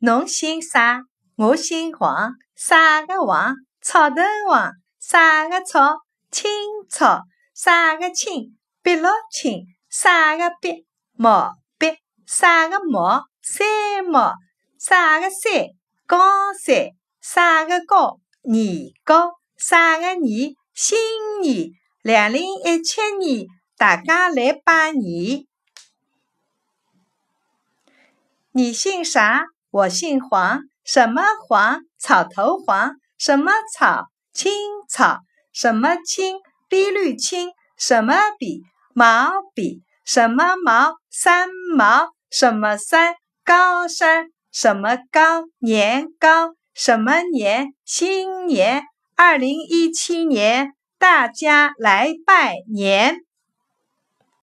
侬姓啥？我姓黄。啥个黄？草头黄。啥个草？青草。啥个青？碧绿青。啥个碧？毛碧。啥个毛？山毛。啥个山？高山。啥个高？年高。啥个年？新年。两零一七年，大家来拜年。你姓啥？我姓黄。什么黄？草头黄。什么草？青草。什么青？碧绿青。什么碧？毛笔。什么毛？三毛。什么山？高山。什么高？年高。什么年？新年。二零一七年，大家来拜年。